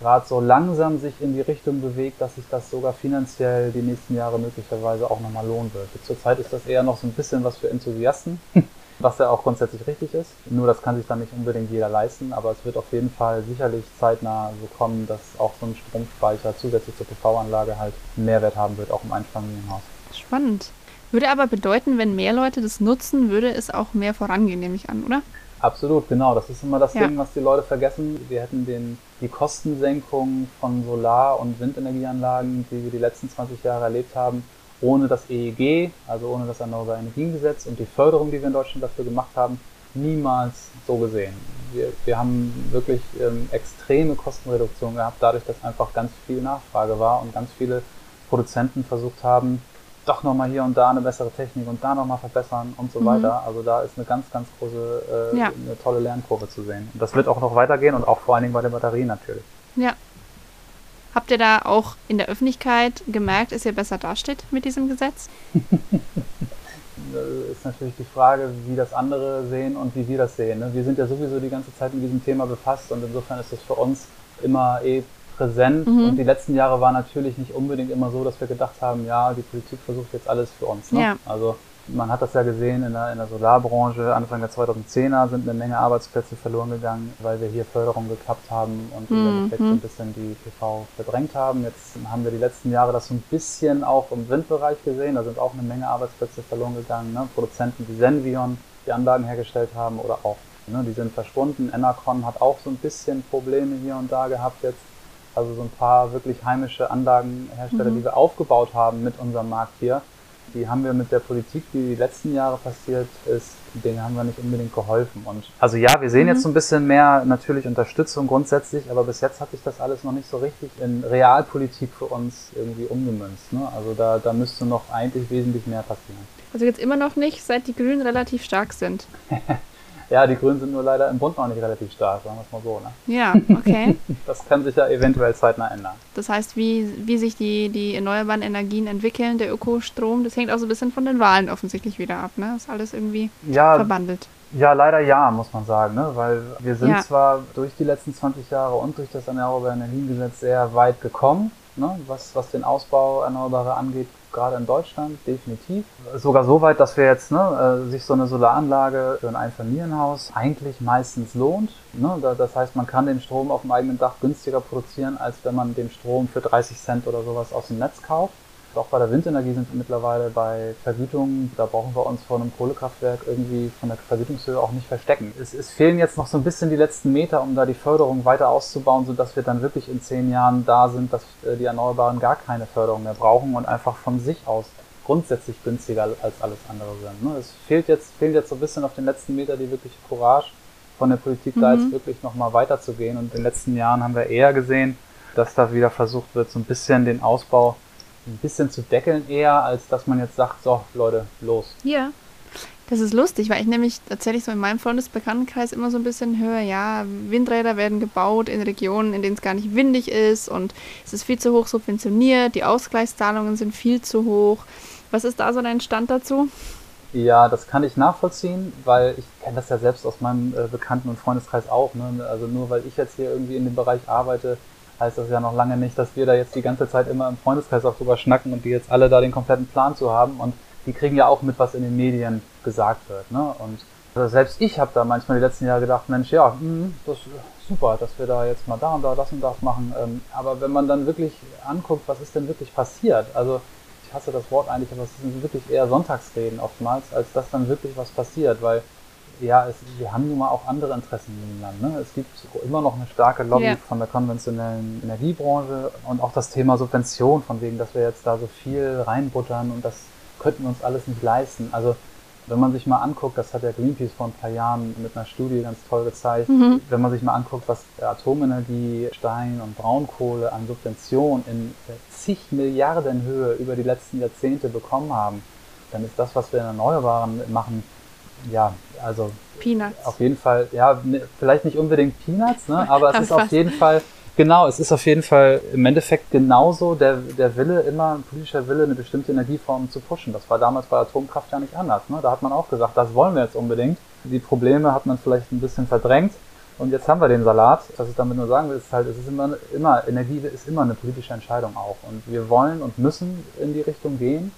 gerade so langsam sich in die Richtung bewegt, dass sich das sogar finanziell die nächsten Jahre möglicherweise auch nochmal lohnen wird. Zurzeit ist das eher noch so ein bisschen was für Enthusiasten. was ja auch grundsätzlich richtig ist. Nur das kann sich dann nicht unbedingt jeder leisten, aber es wird auf jeden Fall sicherlich zeitnah so kommen, dass auch so ein Stromspeicher zusätzlich zur PV-Anlage halt einen Mehrwert haben wird, auch im Einfamilienhaus. Spannend. Würde aber bedeuten, wenn mehr Leute das nutzen, würde es auch mehr vorangehen, nehme ich an, oder? Absolut, genau. Das ist immer das ja. Ding, was die Leute vergessen. Wir hätten den, die Kostensenkung von Solar- und Windenergieanlagen, die wir die letzten 20 Jahre erlebt haben, ohne das EEG, also ohne das Erneuerbare Energiengesetz und die Förderung, die wir in Deutschland dafür gemacht haben, niemals so gesehen. Wir, wir haben wirklich ähm, extreme Kostenreduktion gehabt, dadurch, dass einfach ganz viel Nachfrage war und ganz viele Produzenten versucht haben, doch nochmal hier und da eine bessere Technik und da nochmal verbessern und so mhm. weiter. Also da ist eine ganz, ganz große, äh, ja. eine tolle Lernkurve zu sehen. Und das wird auch noch weitergehen und auch vor allen Dingen bei der Batterie natürlich. Ja, Habt ihr da auch in der Öffentlichkeit gemerkt, dass ihr besser dasteht mit diesem Gesetz? das ist natürlich die Frage, wie das andere sehen und wie wir das sehen. Ne? Wir sind ja sowieso die ganze Zeit mit diesem Thema befasst und insofern ist das für uns immer eh präsent. Mhm. Und die letzten Jahre war natürlich nicht unbedingt immer so, dass wir gedacht haben, ja, die Politik versucht jetzt alles für uns. Ne? Ja. Also man hat das ja gesehen in der, in der Solarbranche. Anfang der 2010er sind eine Menge Arbeitsplätze verloren gegangen, weil wir hier Förderung gekappt haben und im mhm. Endeffekt so ein bisschen die PV verdrängt haben. Jetzt haben wir die letzten Jahre das so ein bisschen auch im Windbereich gesehen. Da sind auch eine Menge Arbeitsplätze verloren gegangen. Ne? Produzenten wie Senvion, die Anlagen hergestellt haben oder auch, ne, die sind verschwunden. Enercon hat auch so ein bisschen Probleme hier und da gehabt jetzt. Also so ein paar wirklich heimische Anlagenhersteller, mhm. die wir aufgebaut haben mit unserem Markt hier die haben wir mit der Politik, die die letzten Jahre passiert ist, denen haben wir nicht unbedingt geholfen. Und also ja, wir sehen mhm. jetzt so ein bisschen mehr natürlich Unterstützung grundsätzlich, aber bis jetzt hat sich das alles noch nicht so richtig in Realpolitik für uns irgendwie umgemünzt. Ne? Also da, da müsste noch eigentlich wesentlich mehr passieren. Also jetzt immer noch nicht, seit die Grünen relativ stark sind. Ja, die Grünen sind nur leider im Bund noch nicht relativ stark, sagen wir es mal so. Ne? Ja, okay. das kann sich ja eventuell zeitnah ändern. Das heißt, wie, wie sich die, die erneuerbaren Energien entwickeln, der Ökostrom, das hängt auch so ein bisschen von den Wahlen offensichtlich wieder ab. Ne? Das ist alles irgendwie ja, verbandelt. Ja, leider ja, muss man sagen, ne? weil wir sind ja. zwar durch die letzten 20 Jahre und durch das Erneuerbare Energiengesetz sehr weit gekommen, ne? was, was den Ausbau Erneuerbarer angeht, gerade in Deutschland, definitiv. Sogar so weit, dass wir jetzt ne, äh, sich so eine Solaranlage für ein Einfamilienhaus eigentlich meistens lohnt. Ne? Das heißt, man kann den Strom auf dem eigenen Dach günstiger produzieren, als wenn man den Strom für 30 Cent oder sowas aus dem Netz kauft. Auch bei der Windenergie sind wir mittlerweile bei Vergütungen, da brauchen wir uns vor einem Kohlekraftwerk irgendwie von der Vergütungshöhe auch nicht verstecken. Es, es, fehlen jetzt noch so ein bisschen die letzten Meter, um da die Förderung weiter auszubauen, sodass wir dann wirklich in zehn Jahren da sind, dass äh, die Erneuerbaren gar keine Förderung mehr brauchen und einfach von sich aus grundsätzlich günstiger als alles andere sind. Ne? Es fehlt jetzt, fehlt jetzt so ein bisschen auf den letzten Meter die wirkliche Courage von der Politik, mhm. da jetzt wirklich nochmal weiterzugehen. Und in den letzten Jahren haben wir eher gesehen, dass da wieder versucht wird, so ein bisschen den Ausbau ein bisschen zu deckeln eher, als dass man jetzt sagt, so Leute, los. Ja. Das ist lustig, weil ich nämlich tatsächlich so in meinem Freundesbekanntenkreis immer so ein bisschen höre, ja, Windräder werden gebaut in Regionen, in denen es gar nicht windig ist und es ist viel zu hoch subventioniert, die Ausgleichszahlungen sind viel zu hoch. Was ist da so dein Stand dazu? Ja, das kann ich nachvollziehen, weil ich kenne das ja selbst aus meinem äh, Bekannten- und Freundeskreis auch. Ne? Also nur weil ich jetzt hier irgendwie in dem Bereich arbeite, heißt das ja noch lange nicht, dass wir da jetzt die ganze Zeit immer im Freundeskreis auch drüber schnacken und die jetzt alle da den kompletten Plan zu haben und die kriegen ja auch mit, was in den Medien gesagt wird. Ne? Und also selbst ich habe da manchmal die letzten Jahre gedacht, Mensch, ja, mh, hm, das ist super, dass wir da jetzt mal da und da das und das machen. Ähm, aber wenn man dann wirklich anguckt, was ist denn wirklich passiert? Also ich hasse das Wort eigentlich, aber es sind wirklich eher Sonntagsreden oftmals, als dass dann wirklich was passiert, weil ja, es, wir haben nun mal auch andere Interessen im Land. Ne? Es gibt immer noch eine starke Lobby Ja. von der konventionellen Energiebranche und auch das Thema Subvention, von wegen, dass wir jetzt da so viel reinbuttern und das könnten wir uns alles nicht leisten. Also wenn man sich mal anguckt, das hat ja Greenpeace vor ein paar Jahren mit einer Studie ganz toll gezeigt, wenn man sich mal anguckt, was Atomenergie, Stein und Braunkohle an Subvention in zig Milliarden Höhe über die letzten Jahrzehnte bekommen haben, dann ist das, was wir in Erneuerbaren machen, ja, also Peanuts. auf jeden Fall, ja, ne, vielleicht nicht unbedingt Peanuts, ne, aber es ist auf jeden Fall, genau, es ist auf jeden Fall im Endeffekt genauso der, der Wille, immer ein politischer Wille, eine bestimmte Energieform zu pushen. Das war damals bei Atomkraft ja nicht anders. Ne? Da hat man auch gesagt, das wollen wir jetzt unbedingt. Die Probleme hat man vielleicht ein bisschen verdrängt. Und jetzt haben wir den Salat. Was ich damit nur sagen will, ist halt, es ist immer, immer, Energie ist immer eine politische Entscheidung auch. Und wir wollen und müssen in die Richtung gehen.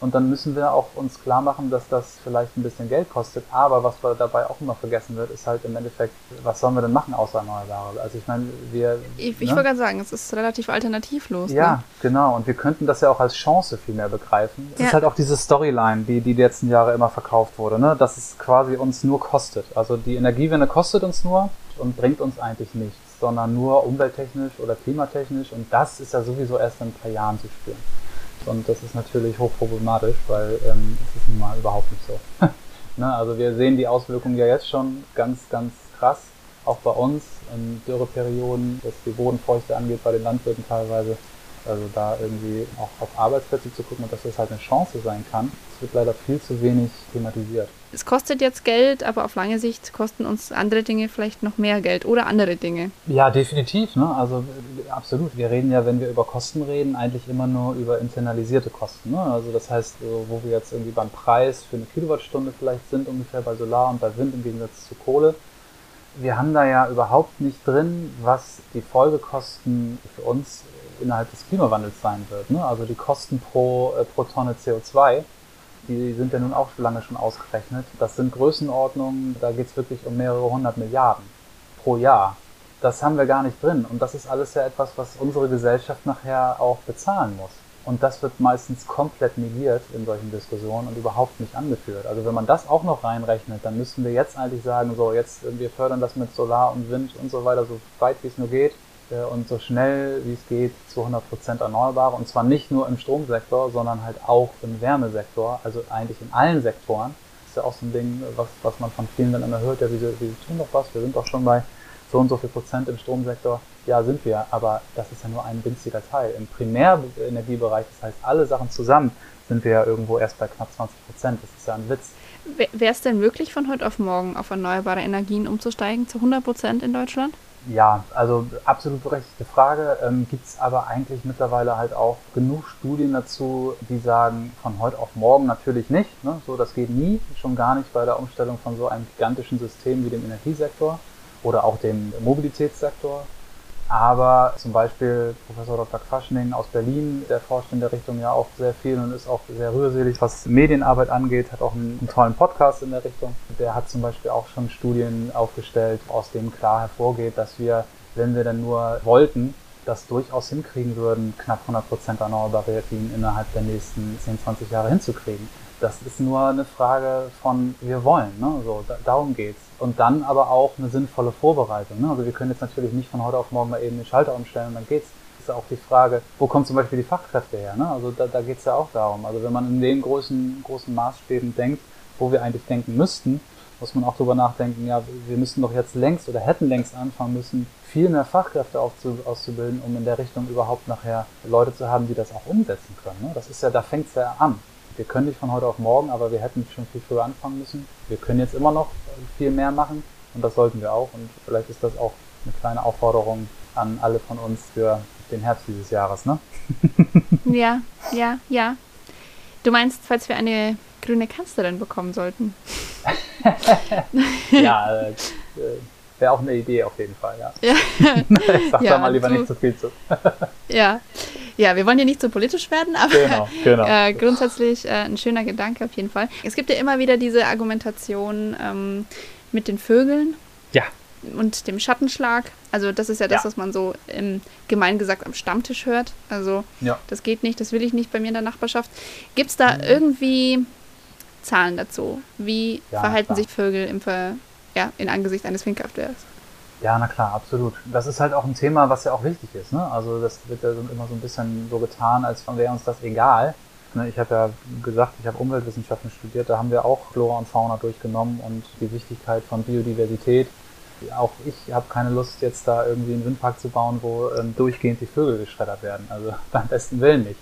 Und dann müssen wir auch uns klar machen, dass das vielleicht ein bisschen Geld kostet. Aber was dabei auch immer vergessen wird, ist halt im Endeffekt, was sollen wir denn machen außer Erneuerbare? Also ich meine, wir. Ich, ich ne? wollte gerade sagen, es ist relativ alternativlos. Ja, Ne? genau. Und wir könnten das ja auch als Chance viel mehr begreifen. Es Ja. ist halt auch diese Storyline, die die letzten Jahre immer verkauft wurde, ne? dass es quasi uns nur kostet. Also die Energiewende kostet uns nur und bringt uns eigentlich nichts, sondern nur umwelttechnisch oder klimatechnisch. Und das ist ja sowieso erst in ein paar Jahren zu spüren. Und das ist natürlich hochproblematisch, weil ähm, es ist nun mal überhaupt nicht so. ne? Also wir sehen die Auswirkungen ja jetzt schon ganz, ganz krass, auch bei uns in Dürreperioden, was die Bodenfeuchte angeht, bei den Landwirten teilweise. Also da irgendwie auch auf Arbeitsplätze zu gucken und dass das halt eine Chance sein kann. Es wird leider viel zu wenig thematisiert. Es kostet jetzt Geld, aber auf lange Sicht kosten uns andere Dinge vielleicht noch mehr Geld oder andere Dinge. Ja, definitiv. Ne? Also absolut. Wir reden ja, wenn wir über Kosten reden, eigentlich immer nur über internalisierte Kosten. Ne? Also das heißt, wo wir jetzt irgendwie beim Preis für eine Kilowattstunde vielleicht sind, ungefähr bei Solar und bei Wind im Gegensatz zu Kohle. Wir haben da ja überhaupt nicht drin, was die Folgekosten für uns innerhalb des Klimawandels sein wird. Ne? Also die Kosten pro, äh, pro Tonne CO2 die sind ja nun auch lange schon ausgerechnet. Das sind Größenordnungen, da geht es wirklich um mehrere hundert Milliarden pro Jahr. Das haben wir gar nicht drin. Und das ist alles ja etwas, was unsere Gesellschaft nachher auch bezahlen muss. Und das wird meistens komplett negiert in solchen Diskussionen und überhaupt nicht angeführt. Also wenn man das auch noch reinrechnet, dann müssten wir jetzt eigentlich sagen, so jetzt wir fördern das mit Solar und Wind und so weiter, so weit wie es nur geht und so schnell wie es geht zu 100% Erneuerbare. Und zwar nicht nur im Stromsektor, sondern halt auch im Wärmesektor, also eigentlich in allen Sektoren. Das ist ja auch so ein Ding, was, was man von vielen dann immer hört, ja, wieso, wieso tun doch was, wir sind doch schon bei so und so viel Prozent im Stromsektor. Ja, sind wir, aber das ist ja nur ein winziger Teil. Im Primärenergiebereich, das heißt alle Sachen zusammen, sind wir ja irgendwo erst bei knapp 20 Prozent. Das ist ja ein Witz. Wäre es denn möglich, von heute auf morgen auf erneuerbare Energien umzusteigen zu 100 Prozent in Deutschland? Ja, also absolut berechtigte Frage. Ähm, Gibt es aber eigentlich mittlerweile halt auch genug Studien dazu, die sagen, von heute auf morgen natürlich nicht. Ne? So, das geht nie, schon gar nicht bei der Umstellung von so einem gigantischen System wie dem Energiesektor oder auch dem Mobilitätssektor. Aber zum Beispiel Professor Dr. Quaschning aus Berlin, der forscht in der Richtung ja auch sehr viel und ist auch sehr rührselig, was Medienarbeit angeht, hat auch einen, einen tollen Podcast in der Richtung. Der hat zum Beispiel auch schon Studien aufgestellt, aus denen klar hervorgeht, dass wir, wenn wir denn nur wollten, das durchaus hinkriegen würden, knapp 100% erneuerbare Energien innerhalb der nächsten 10, 20 Jahre hinzukriegen. Das ist nur eine Frage von, wir wollen, ne? so, da, darum geht's. Und dann aber auch eine sinnvolle Vorbereitung. Ne? Also wir können jetzt natürlich nicht von heute auf morgen mal eben den Schalter umstellen und dann geht's. Ist ja auch die Frage, wo kommen zum Beispiel die Fachkräfte her? Ne? Also da, da geht's ja auch darum. Also wenn man in den großen, großen Maßstäben denkt, wo wir eigentlich denken müssten, muss man auch drüber nachdenken, ja, wir müssten doch jetzt längst oder hätten längst anfangen müssen, viel mehr Fachkräfte auszubilden, um in der Richtung überhaupt nachher Leute zu haben, die das auch umsetzen können. Ne? Das ist ja, da fängt's ja an. Wir können nicht von heute auf morgen, aber wir hätten schon viel früher anfangen müssen. Wir können jetzt immer noch viel mehr machen und das sollten wir auch. Und vielleicht ist das auch eine kleine Aufforderung an alle von uns für den Herbst dieses Jahres. Ne? Ja, ja, ja. Du meinst, falls wir eine grüne Kanzlerin bekommen sollten? ja, äh, wäre auch eine Idee auf jeden Fall, ja. Ja, Ich sag Ja, da mal lieber du- nicht zu viel zu. ja. Ja, wir wollen ja nicht so politisch werden, aber Genau, genau. äh, grundsätzlich äh, ein schöner Gedanke auf jeden Fall. Es gibt ja immer wieder diese Argumentation ähm, mit den Vögeln Ja, und dem Schattenschlag. Also das ist ja das, Ja. was man so im, gemein gesagt am Stammtisch hört. Also ja. das geht nicht, das will ich nicht bei mir in der Nachbarschaft. Gibt es da irgendwie Zahlen dazu? Wie Ja, verhalten klar. sich Vögel im Ver ja, in Angesicht eines Windkraftwerks? Ja, na klar, absolut. Das ist halt auch ein Thema, was ja auch wichtig ist. Ne? Also das wird ja immer so ein bisschen so getan, als wäre uns das egal. Ne, Ich habe ja gesagt, ich habe Umweltwissenschaften studiert, da haben wir auch Flora und Fauna durchgenommen und die Wichtigkeit von Biodiversität. Auch ich habe keine Lust, jetzt da irgendwie einen Windpark zu bauen, wo ähm, durchgehend die Vögel geschreddert werden. Also beim besten Willen nicht.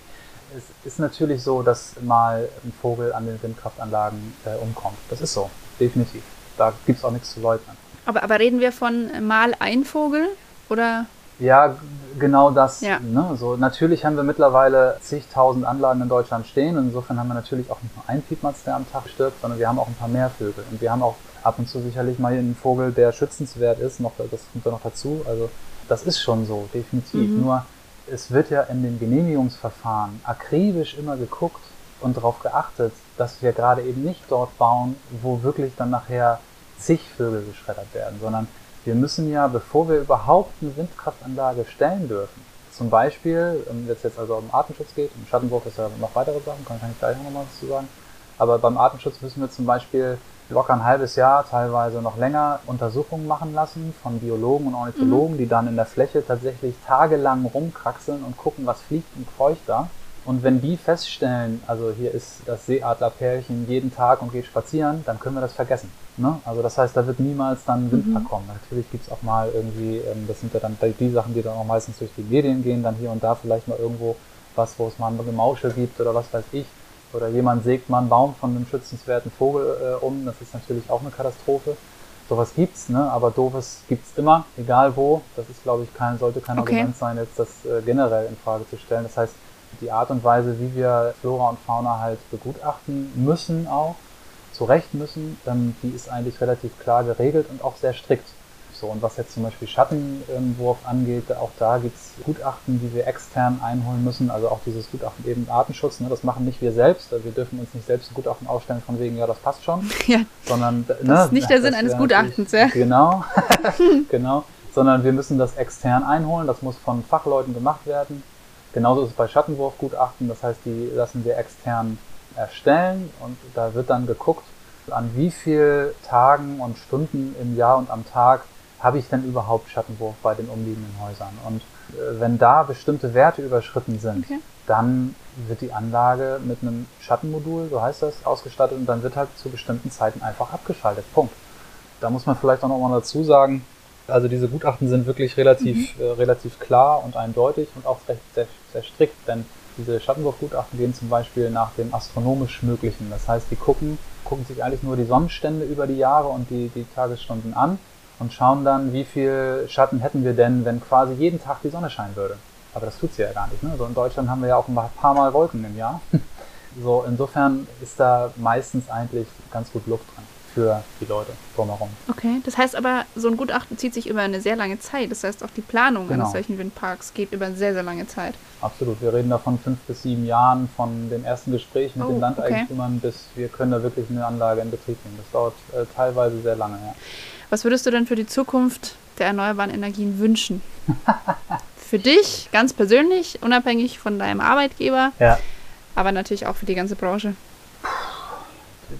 Es ist natürlich so, dass mal ein Vogel an den Windkraftanlagen äh, umkommt. Das ist so, definitiv. Da gibt es auch nichts zu leugnen. Aber, aber reden wir von mal ein Vogel oder? Ja, genau das. Ja. Ne? So, natürlich haben wir mittlerweile zigtausend Anlagen in Deutschland stehen und insofern haben wir natürlich auch nicht nur einen Piepmatz, der am Tag stirbt, sondern wir haben auch ein paar mehr Vögel. Und wir haben auch ab und zu sicherlich mal einen Vogel, der schützenswert ist, noch, das kommt da noch dazu. Also das ist schon so, definitiv. Mhm. Nur es wird ja in den Genehmigungsverfahren akribisch immer geguckt und darauf geachtet, dass wir gerade eben nicht dort bauen, wo wirklich dann nachher zig Vögel geschreddert werden, sondern wir müssen ja, bevor wir überhaupt eine Windkraftanlage stellen dürfen, zum Beispiel, ähm, wenn es jetzt also um Artenschutz geht, im Schattenwurf ist ja noch weitere Sachen, kann, ich gleich noch mal was zu sagen, aber beim Artenschutz müssen wir zum Beispiel locker ein halbes Jahr, teilweise noch länger, Untersuchungen machen lassen von Biologen und Ornithologen, die dann in der Fläche tatsächlich tagelang rumkraxeln und gucken, was fliegt und kreucht da. Und wenn die feststellen, also hier ist das Seeadlerpärchen jeden Tag und geht spazieren, dann können wir das vergessen. Ne? Also das heißt, da wird niemals dann ein Windpark kommen. Natürlich gibt's auch mal irgendwie, ähm, das sind ja dann die Sachen, die dann auch meistens durch die Medien gehen, dann hier und da vielleicht mal irgendwo was, wo es mal ein Gemauschel gibt oder was weiß ich. Oder jemand sägt mal einen Baum von einem schützenswerten Vogel äh, um. Das ist natürlich auch eine Katastrophe. Sowas gibt's, ne? aber doofes gibt's immer, egal wo. Das ist, glaube ich, kein, sollte kein Okay. Argument sein, jetzt das äh, generell in Frage zu stellen. Das heißt, die Art und Weise, wie wir Flora und Fauna halt begutachten müssen auch, zu Recht müssen, ähm, die ist eigentlich relativ klar geregelt und auch sehr strikt. So, und was jetzt zum Beispiel Schattenwurf angeht, auch da gibt's Gutachten, die wir extern einholen müssen. Also auch dieses Gutachten eben Artenschutz, ne, das machen nicht wir selbst. Also wir dürfen uns nicht selbst ein Gutachten ausstellen von wegen, ja, das passt schon. Ja, Sondern, Das ne, ist nicht der Sinn eines Gutachtens, ja. Genau, genau. Sondern wir müssen das extern einholen. Das muss von Fachleuten gemacht werden. Genauso ist es bei Schattenwurfgutachten. Das heißt, die lassen wir extern erstellen und da wird dann geguckt, an wie viel Tagen und Stunden im Jahr und am Tag habe ich denn überhaupt Schattenwurf bei den umliegenden Häusern. Und äh, wenn da bestimmte Werte überschritten sind, Okay. dann wird die Anlage mit einem Schattenmodul, so heißt das, ausgestattet und dann wird halt zu bestimmten Zeiten einfach abgeschaltet. Punkt. Da muss man vielleicht auch noch mal dazu sagen, also diese Gutachten sind wirklich relativ, äh, relativ klar und eindeutig und auch recht sehr, sehr strikt, denn diese Schattenwurfgutachten gehen zum Beispiel nach dem astronomisch Möglichen. Das heißt, die gucken, gucken sich eigentlich nur die Sonnenstände über die Jahre und die, die Tagesstunden an und schauen dann, wie viel Schatten hätten wir denn, wenn quasi jeden Tag die Sonne scheinen würde. Aber das tut sie ja gar nicht. Ne? So in Deutschland haben wir ja auch ein paar Mal Wolken im Jahr. So, insofern ist da meistens eigentlich ganz gut Luft drin für die Leute drumherum. okay. Das heißt aber, so ein Gutachten zieht sich über eine sehr lange Zeit. Das heißt, auch die Planung Genau. eines solchen Windparks geht über sehr, sehr lange Zeit. Absolut. Wir reden da von fünf bis sieben Jahren von dem ersten Gespräch mit Oh, den Landeigentümern bis wir können da wirklich eine Anlage in Betrieb nehmen. Das dauert äh, teilweise sehr lange. Ja. Was würdest du denn für die Zukunft der erneuerbaren Energien wünschen? für dich ganz persönlich, unabhängig von deinem Arbeitgeber, ja. aber natürlich auch für die ganze Branche.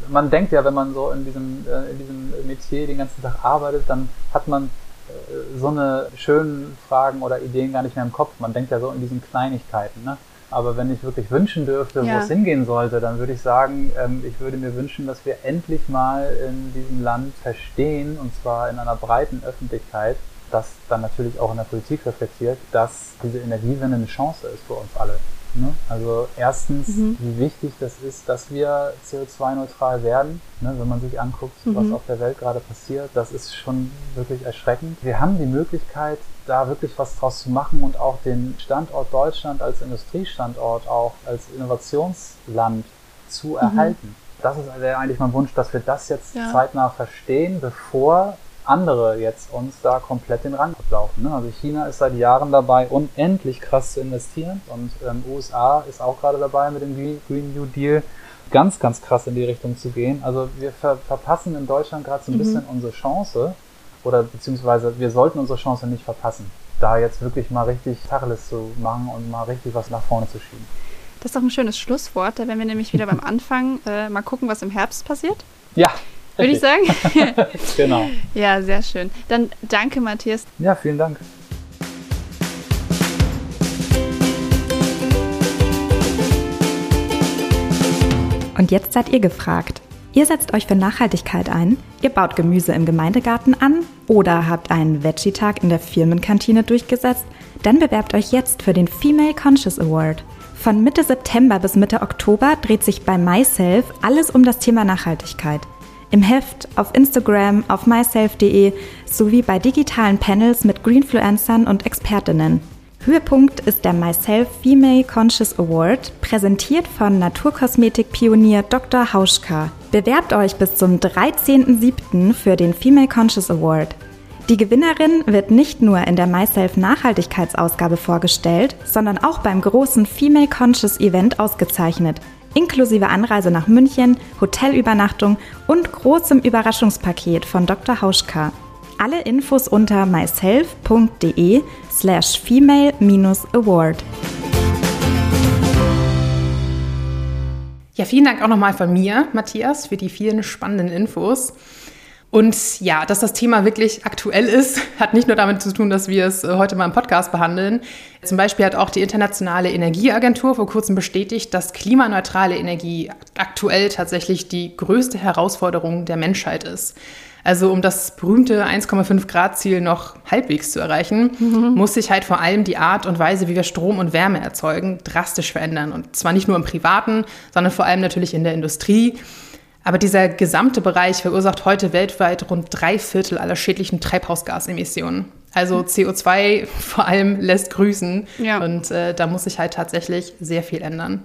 Man denkt ja, wenn man so in diesem, äh, in diesem Metier den ganzen Tag arbeitet, dann hat man äh, so eine schönen Fragen oder Ideen gar nicht mehr im Kopf. Man denkt ja so in diesen Kleinigkeiten. Ne? Aber wenn ich wirklich wünschen dürfte, Ja. wo es hingehen sollte, dann würde ich sagen, ähm, ich würde mir wünschen, dass wir endlich mal in diesem Land verstehen, und zwar in einer breiten Öffentlichkeit, das dann natürlich auch in der Politik reflektiert, dass diese Energiewende eine Chance ist für uns alle. Ne? Also erstens, Mhm. wie wichtig das ist, dass wir CO2-neutral werden. Ne? Wenn man sich anguckt, was Mhm. auf der Welt gerade passiert, das ist schon wirklich erschreckend. Wir haben die Möglichkeit, da wirklich was draus zu machen und auch den Standort Deutschland als Industriestandort, auch als Innovationsland zu erhalten. Das ist eigentlich mein Wunsch, dass wir das jetzt Ja. zeitnah verstehen, bevor andere jetzt uns da komplett den Rang ablaufen. Ne? Also China ist seit Jahren dabei, unendlich krass zu investieren und ähm, USA ist auch gerade dabei mit dem Green New Deal ganz, ganz krass in die Richtung zu gehen. Also wir ver verpassen in Deutschland gerade so ein Mhm. bisschen unsere Chance oder beziehungsweise wir sollten unsere Chance nicht verpassen, da jetzt wirklich mal richtig Tacheles zu machen und mal richtig was nach vorne zu schieben. Das ist doch ein schönes Schlusswort. Da werden wir nämlich wieder beim Anfang äh, mal gucken, was im Herbst passiert. Ja. Würde ich sagen? genau. Ja, sehr schön. Dann danke, Matthias. Ja, vielen Dank. Und jetzt seid ihr gefragt. Ihr setzt euch für Nachhaltigkeit ein, ihr baut Gemüse im Gemeindegarten an oder habt einen Veggie-Tag in der Firmenkantine durchgesetzt, dann bewerbt euch jetzt für den Female Conscious Award. Von Mitte September bis Mitte Oktober dreht sich bei MySelf alles um das Thema Nachhaltigkeit. Im Heft, auf Instagram, auf myself.de sowie bei digitalen Panels mit Greenfluencern und Expertinnen. Höhepunkt ist der Myself Female Conscious Award, präsentiert von Naturkosmetik-Pionier Dr. Hauschka. Bewerbt euch bis zum 13.07. für den Female Conscious Award. Die Gewinnerin wird nicht nur in der Myself Nachhaltigkeitsausgabe vorgestellt, sondern auch beim großen Female Conscious Event ausgezeichnet, inklusive Anreise nach München, Hotelübernachtung und großem Überraschungspaket von Dr. Hauschka. Alle Infos unter myself.de slash female-award. Ja, vielen Dank auch nochmal von mir, Matthias, für die vielen spannenden Infos. Und ja, dass das Thema wirklich aktuell ist, hat nicht nur damit zu tun, dass wir es äh, heute mal im Podcast behandeln. Zum Beispiel hat auch die Internationale Energieagentur vor kurzem bestätigt, dass klimaneutrale Energie aktuell tatsächlich die größte Herausforderung der Menschheit ist. Also um das berühmte 1,5 Grad Ziel noch halbwegs zu erreichen, mhm. muss sich halt vor allem die Art und Weise, wie wir Strom und Wärme erzeugen, drastisch verändern. Und zwar nicht nur im Privaten, sondern vor allem natürlich in der Industrie. Aber dieser gesamte Bereich verursacht heute weltweit rund drei Viertel aller schädlichen Treibhausgasemissionen. Also CO2 vor allem lässt grüßen. Ja. Und äh, da muss sich halt tatsächlich sehr viel ändern.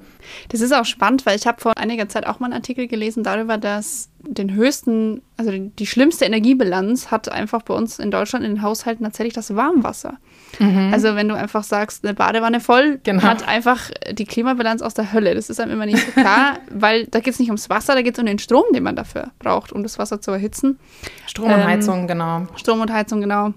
Das ist auch spannend, weil ich habe vor einiger Zeit auch mal einen Artikel gelesen darüber, dass den höchsten, also die schlimmste Energiebilanz hat einfach bei uns in Deutschland in den Haushalten tatsächlich das Warmwasser. Mhm. Also wenn du einfach sagst, eine Badewanne voll, genau. hat einfach die Klimabilanz aus der Hölle. Das ist einem immer nicht so klar, weil da geht es nicht ums Wasser, da geht es um den Strom, den man dafür braucht, um das Wasser zu erhitzen. Strom und ähm, Heizung, genau. Strom und Heizung, genau.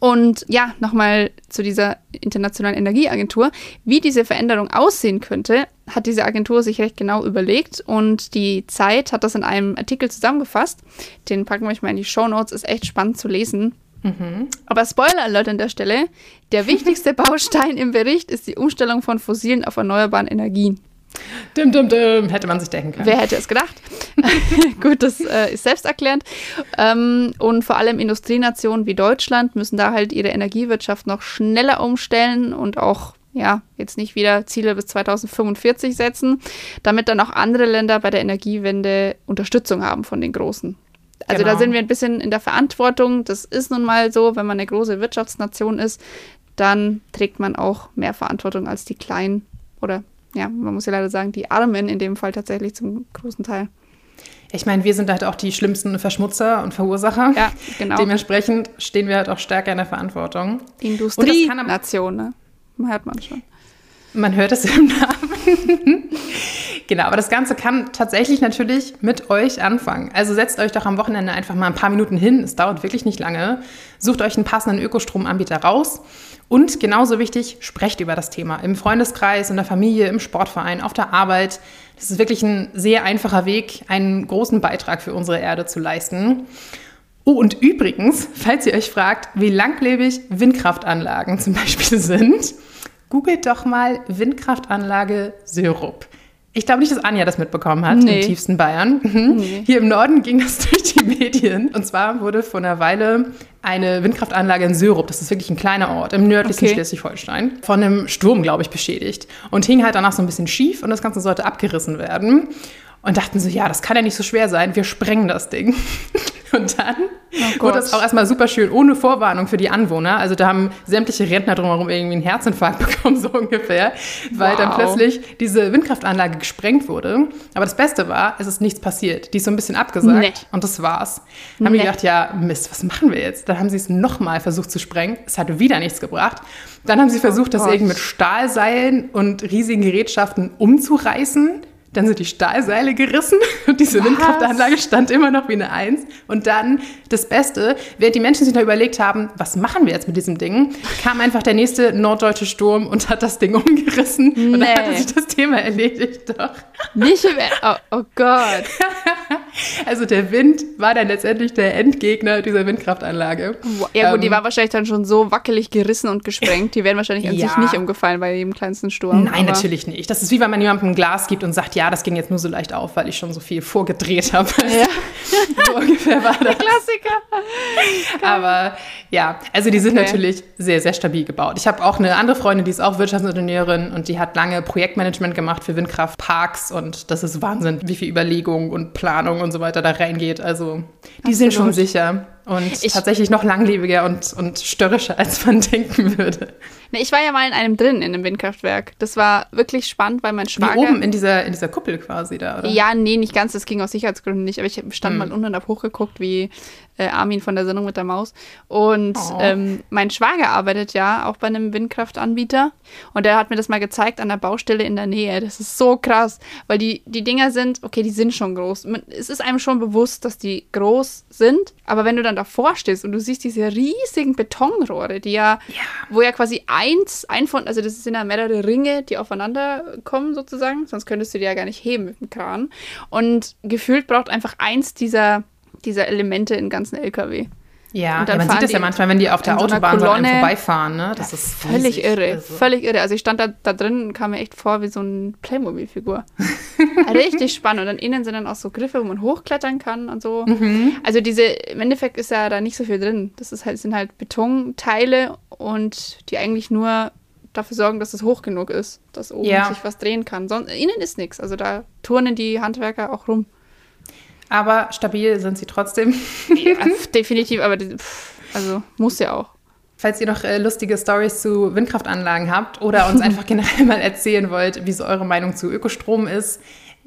Und ja, nochmal zu dieser Internationalen Energieagentur. Wie diese Veränderung aussehen könnte, hat diese Agentur sich recht genau überlegt und die Zeit hat das in einem Artikel zusammengefasst. Den packen wir euch mal in die Show Notes, ist echt spannend zu lesen. Mhm. Aber Spoiler Alert an der Stelle: Der wichtigste Baustein im Bericht ist die Umstellung von fossilen auf erneuerbaren Energien. Dim, dim, dim, hätte man sich denken können. Wer hätte es gedacht? Gut, das äh, ist selbsterklärend. Ähm, und vor allem Industrienationen wie Deutschland müssen da halt ihre Energiewirtschaft noch schneller umstellen und auch ja, jetzt nicht wieder Ziele bis 2045 setzen, damit dann auch andere Länder bei der Energiewende Unterstützung haben von den Großen. Also genau. da sind wir ein bisschen in der Verantwortung. Das ist nun mal so, wenn man eine große Wirtschaftsnation ist, dann trägt man auch mehr Verantwortung als die Kleinen oder ja, man muss ja leider sagen, die Armen in dem Fall tatsächlich zum großen Teil. Ich meine, wir sind halt auch die schlimmsten Verschmutzer und Verursacher. Ja, genau. Dementsprechend stehen wir halt auch stärker in der Verantwortung. Industrienation, ne? Hört man schon. Man hört es im Namen. genau, aber das Ganze kann tatsächlich natürlich mit euch anfangen. Also setzt euch doch am Wochenende einfach mal ein paar Minuten hin. Es dauert wirklich nicht lange. Sucht euch einen passenden Ökostromanbieter raus und genauso wichtig, sprecht über das Thema im Freundeskreis, in der Familie, im Sportverein, auf der Arbeit. Das ist wirklich ein sehr einfacher Weg, einen großen Beitrag für unsere Erde zu leisten. Oh, und übrigens, falls ihr euch fragt, wie langlebig Windkraftanlagen zum Beispiel sind, googelt doch mal Windkraftanlage Syrup. Ich glaube nicht, dass Anja das mitbekommen hat nee. im tiefsten Bayern. Mhm. Nee. Hier im Norden ging das durch die Medien. Und zwar wurde vor einer Weile eine Windkraftanlage in Syrup, das ist wirklich ein kleiner Ort im nördlichen okay. Schleswig-Holstein, von einem Sturm, glaube ich, beschädigt. Und hing halt danach so ein bisschen schief und das Ganze sollte abgerissen werden. Und dachten so, ja, das kann ja nicht so schwer sein, wir sprengen das Ding. Und dann oh wurde das auch erstmal super schön, ohne Vorwarnung für die Anwohner. Also da haben sämtliche Rentner drumherum irgendwie einen Herzinfarkt bekommen, so ungefähr, weil wow. dann plötzlich diese Windkraftanlage gesprengt wurde. Aber das Beste war, es ist nichts passiert. Die ist so ein bisschen abgesagt nee. und das war's. Dann haben nee. die gedacht, ja, Mist, was machen wir jetzt? Dann haben sie es nochmal versucht zu sprengen. Es hat wieder nichts gebracht. Dann haben sie versucht, oh das irgendwie mit Stahlseilen und riesigen Gerätschaften umzureißen Dann sind die Stahlseile gerissen und diese Was? Windkraftanlage stand immer noch wie eine Eins. Und dann das Beste, während die Menschen sich noch überlegt haben, was machen wir jetzt mit diesem Ding, kam einfach der nächste norddeutsche Sturm und hat das Ding umgerissen. Und dann Nee. hatte sich das Thema erledigt. Doch. Nicht im oh, oh Gott. Also der Wind war dann letztendlich der Endgegner dieser Windkraftanlage. Ja gut, die Ähm, war wahrscheinlich dann schon so wackelig gerissen und gesprengt. Die wären wahrscheinlich an sich Ja. nicht umgefallen bei jedem kleinsten Sturm. Nein, natürlich nicht. Das ist wie wenn man jemandem ein Glas gibt und sagt, ja, das ging jetzt nur so leicht auf, weil ich schon so viel vorgedreht habe. Ja. so ungefähr war das. Klassiker. Aber ja, also die sind Okay. natürlich sehr, sehr stabil gebaut. Ich habe auch eine andere Freundin, die ist auch Wirtschaftsingenieurin und die hat lange Projektmanagement gemacht für Windkraftparks und das ist Wahnsinn, wie viel Überlegung und Planung und so weiter da reingeht. Also die sind schon Absolut. sicher und Ich- tatsächlich noch langlebiger und, und störrischer, als man denken würde. Ne, ich war ja mal in einem drin, in einem Windkraftwerk. Das war wirklich spannend, weil mein Wie Schwager... oben in dieser, in dieser Kuppel quasi da, oder? Ja, nee, nicht ganz. Das ging aus Sicherheitsgründen nicht. Aber ich stand Hm. mal unten und hab hochgeguckt, wie äh, Armin von der Sendung mit der Maus. Und Oh. ähm, mein Schwager arbeitet ja auch bei einem Windkraftanbieter. Und der hat mir das mal gezeigt an der Baustelle in der Nähe. Das ist so krass. Weil die, die Dinger sind, okay, die sind schon groß. Es ist einem schon bewusst, dass die groß sind. Aber wenn du dann davor stehst und du siehst diese riesigen Betonrohre, die ja, wo ja quasi eins, ein von, also das sind ja mehrere Ringe, die aufeinander kommen sozusagen, sonst könntest du die ja gar nicht heben mit dem Kran. Und gefühlt braucht einfach eins dieser, dieser Elemente im ganzen LKW. Ja, Und dann ja, man sieht das ja manchmal, wenn die auf der in Autobahn so Kolonne. vorbeifahren, ne? Das ist Völlig riesig. irre, Also, völlig irre. Also ich stand da, da drin und kam mir echt vor wie so eine Playmobil-Figur. Richtig spannend. Und dann innen sind dann auch so Griffe, wo man hochklettern kann und so. Mhm. Also diese, im Endeffekt ist ja da nicht so viel drin. Das ist halt, sind halt Betonteile und die eigentlich nur dafür sorgen, dass es hoch genug ist, dass oben Ja. sich was drehen kann. Sonst, innen ist nichts. Also da turnen die Handwerker auch rum. Aber stabil sind sie trotzdem. Ja, definitiv, aber pff, also muss ja auch. Falls ihr noch äh, lustige Stories zu Windkraftanlagen habt oder uns einfach generell mal erzählen wollt, wie so eure Meinung zu Ökostrom ist,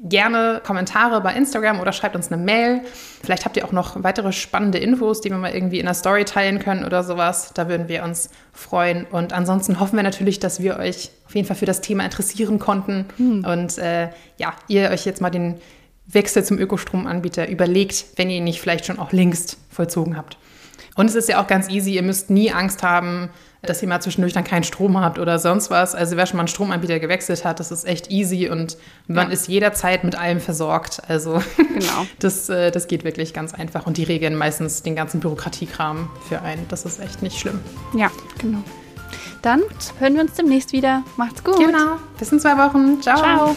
gerne Kommentare bei Instagram oder schreibt uns eine Mail. Vielleicht habt ihr auch noch weitere spannende Infos, die wir mal irgendwie in der Story teilen können oder sowas. Da würden wir uns freuen. Und ansonsten hoffen wir natürlich, dass wir euch auf jeden Fall für das Thema interessieren konnten und äh, ja, ihr euch jetzt mal den Wechsel zum Ökostromanbieter überlegt, wenn ihr ihn nicht vielleicht schon auch längst vollzogen habt. Und es ist ja auch ganz easy, ihr müsst nie Angst haben, dass ihr mal zwischendurch dann keinen Strom habt oder sonst was. Also wer schon mal einen Stromanbieter gewechselt hat, das ist echt easy und man Ja. ist jederzeit mit allem versorgt. Also Genau. das, äh, das geht wirklich ganz einfach und die regeln meistens den ganzen Bürokratiekram für einen. Das ist echt nicht schlimm. Ja, genau. Dann hören wir uns demnächst wieder. Macht's gut. Genau. Bis in zwei Wochen. Ciao. Ciao.